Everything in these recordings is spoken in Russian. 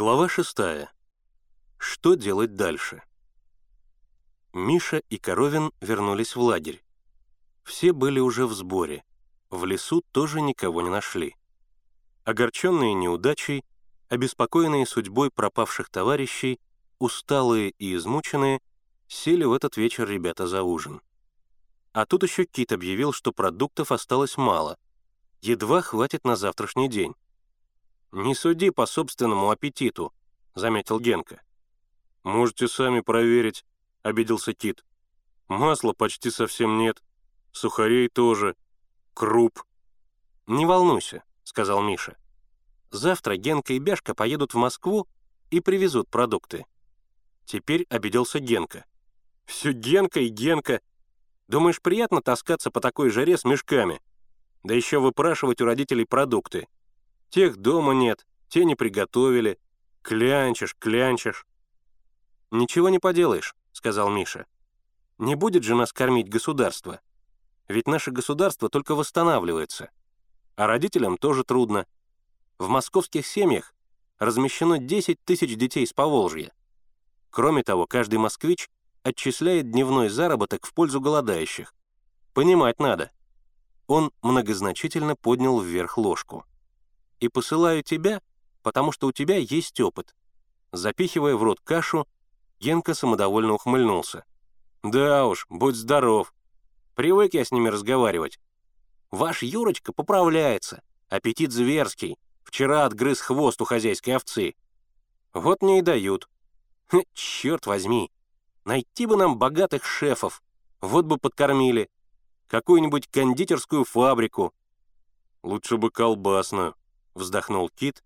Глава шестая. Что делать дальше? Миша и Коровин вернулись в лагерь. Все были уже в сборе. В лесу тоже никого не нашли. Огорченные неудачей, обеспокоенные судьбой пропавших товарищей, усталые и измученные, сели в этот вечер ребята за ужин. А тут еще Кит объявил, что продуктов осталось мало. Едва хватит на завтрашний день. «Не суди по собственному аппетиту», — заметил Генка. «Можете сами проверить», — обиделся Кит. «Масла почти совсем нет, сухарей тоже, круп». «Не волнуйся», — сказал Миша. «Завтра Генка и Бяшка поедут в Москву и привезут продукты». Теперь обиделся Генка. «Все Генка и Генка. Думаешь, приятно таскаться по такой жаре с мешками? Да еще выпрашивать у родителей продукты. Тех дома нет, те не приготовили. Клянчишь, клянчишь. «Ничего не поделаешь», — сказал Миша. «Не будет же нас кормить государство. Ведь наше государство только восстанавливается. А родителям тоже трудно. В московских семьях размещено 10 тысяч детей с Поволжья. Кроме того, каждый москвич отчисляет дневной заработок в пользу голодающих. Понимать надо». Он многозначительно поднял вверх ложку и посылаю тебя, потому что у тебя есть опыт». Запихивая в рот кашу, Генка самодовольно ухмыльнулся. «Да уж, будь здоров. Привык я с ними разговаривать. Ваш Юрочка поправляется, аппетит зверский. Вчера отгрыз хвост у хозяйской овцы. Вот мне и дают. Хм, черт возьми, найти бы нам богатых шефов, вот бы подкормили. Какую-нибудь кондитерскую фабрику. Лучше бы колбасную, вздохнул Кит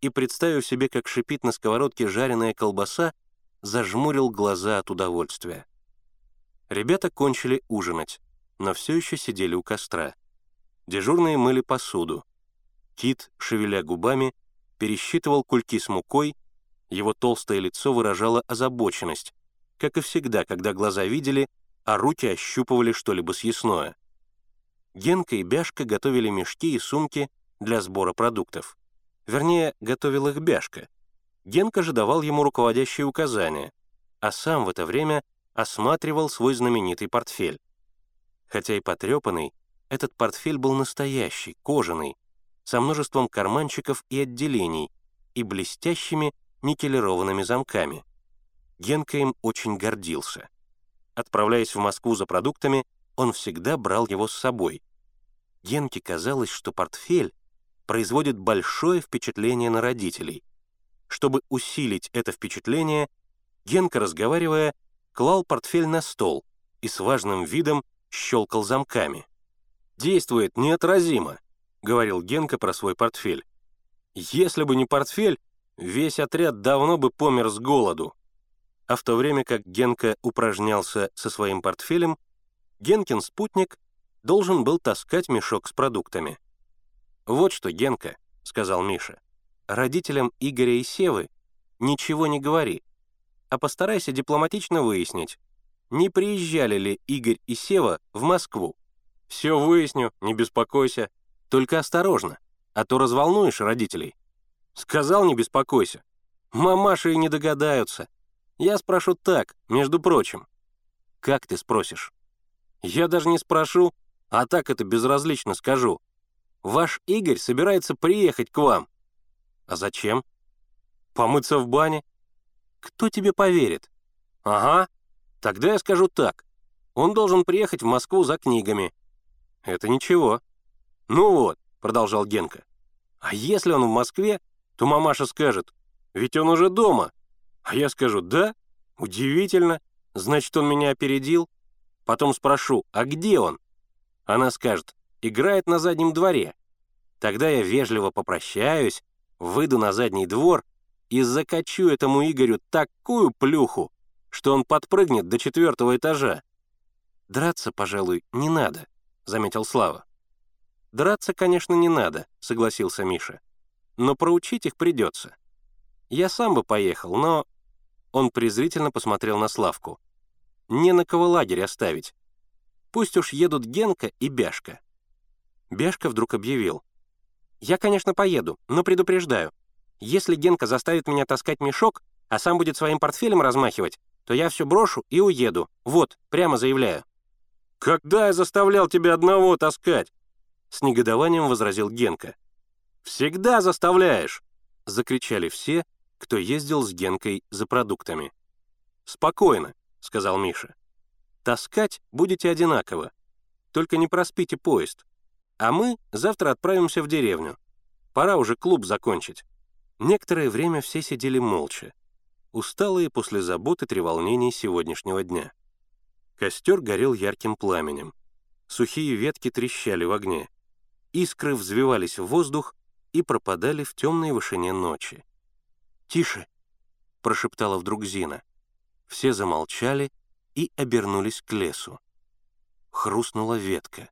и, представив себе, как шипит на сковородке жареная колбаса, зажмурил глаза от удовольствия. Ребята кончили ужинать, но все еще сидели у костра. Дежурные мыли посуду. Кит, шевеля губами, пересчитывал кульки с мукой, его толстое лицо выражало озабоченность, как и всегда, когда глаза видели, а руки ощупывали что-либо съестное. Генка и Бяшка готовили мешки и сумки для сбора продуктов. Вернее, готовил их Бяшка. Генка же давал ему руководящие указания, а сам в это время осматривал свой знаменитый портфель. Хотя и потрепанный, этот портфель был настоящий, кожаный, со множеством карманчиков и отделений и блестящими никелированными замками. Генка им очень гордился. Отправляясь в Москву за продуктами, он всегда брал его с собой. Генке казалось, что портфель производит большое впечатление на родителей. Чтобы усилить это впечатление, Генка, разговаривая, клал портфель на стол и с важным видом щелкал замками. «Действует неотразимо», — говорил Генка про свой портфель. «Если бы не портфель, весь отряд давно бы помер с голоду». А в то время как Генка упражнялся со своим портфелем, Генкин спутник должен был таскать мешок с продуктами. «Вот что, Генка», — сказал Миша, — «родителям Игоря и Севы ничего не говори, а постарайся дипломатично выяснить, не приезжали ли Игорь и Сева в Москву. Все выясню, не беспокойся, только осторожно, а то разволнуешь родителей». «Сказал, не беспокойся. Мамаши и не догадаются. Я спрошу так, между прочим». «Как ты спросишь?» «Я даже не спрошу, а так это безразлично скажу. Ваш Игорь собирается приехать к вам». «А зачем?» «Помыться в бане». «Кто тебе поверит?» «Ага. Тогда я скажу так. Он должен приехать в Москву за книгами». «Это ничего». «Ну вот», — продолжал Генка. «А если он в Москве, то мамаша скажет, ведь он уже дома». А я скажу, да, удивительно, значит, он меня опередил. Потом спрошу, а где он? Она скажет, играет на заднем дворе. Тогда я вежливо попрощаюсь, выйду на задний двор и закачу этому Игорю такую плюху, что он подпрыгнет до четвертого этажа. «Драться, пожалуй, не надо», — заметил Слава. «Драться, конечно, не надо», — согласился Миша. «Но проучить их придется. Я сам бы поехал, но...» Он презрительно посмотрел на Славку. «Не на кого лагерь оставить. Пусть уж едут Генка и Бяшка». Бяшка вдруг объявил. «Я, конечно, поеду, но предупреждаю. Если Генка заставит меня таскать мешок, а сам будет своим портфелем размахивать, то я все брошу и уеду. Вот, прямо заявляю». «Когда я заставлял тебя одного таскать?» С негодованием возразил Генка. «Всегда заставляешь!» — закричали все, кто ездил с Генкой за продуктами. «Спокойно», — сказал Миша. «Таскать будете одинаково. Только не проспите поезд. А мы завтра отправимся в деревню. Пора уже клуб закончить». Некоторое время все сидели молча, усталые после забот и треволнений сегодняшнего дня. Костер горел ярким пламенем. Сухие ветки трещали в огне. Искры взвивались в воздух и пропадали в темной вышине ночи. «Тише!» — прошептала вдруг Зина. Все замолчали и обернулись к лесу. Хрустнула ветка.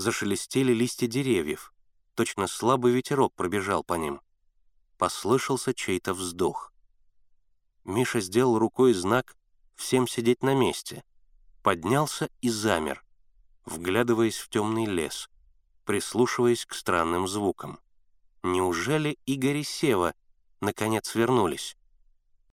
Зашелестели листья деревьев. Точно слабый ветерок пробежал по ним. Послышался чей-то вздох. Миша сделал рукой знак «всем сидеть на месте», поднялся и замер, вглядываясь в темный лес, прислушиваясь к странным звукам. Неужели Игорь и Сева наконец вернулись?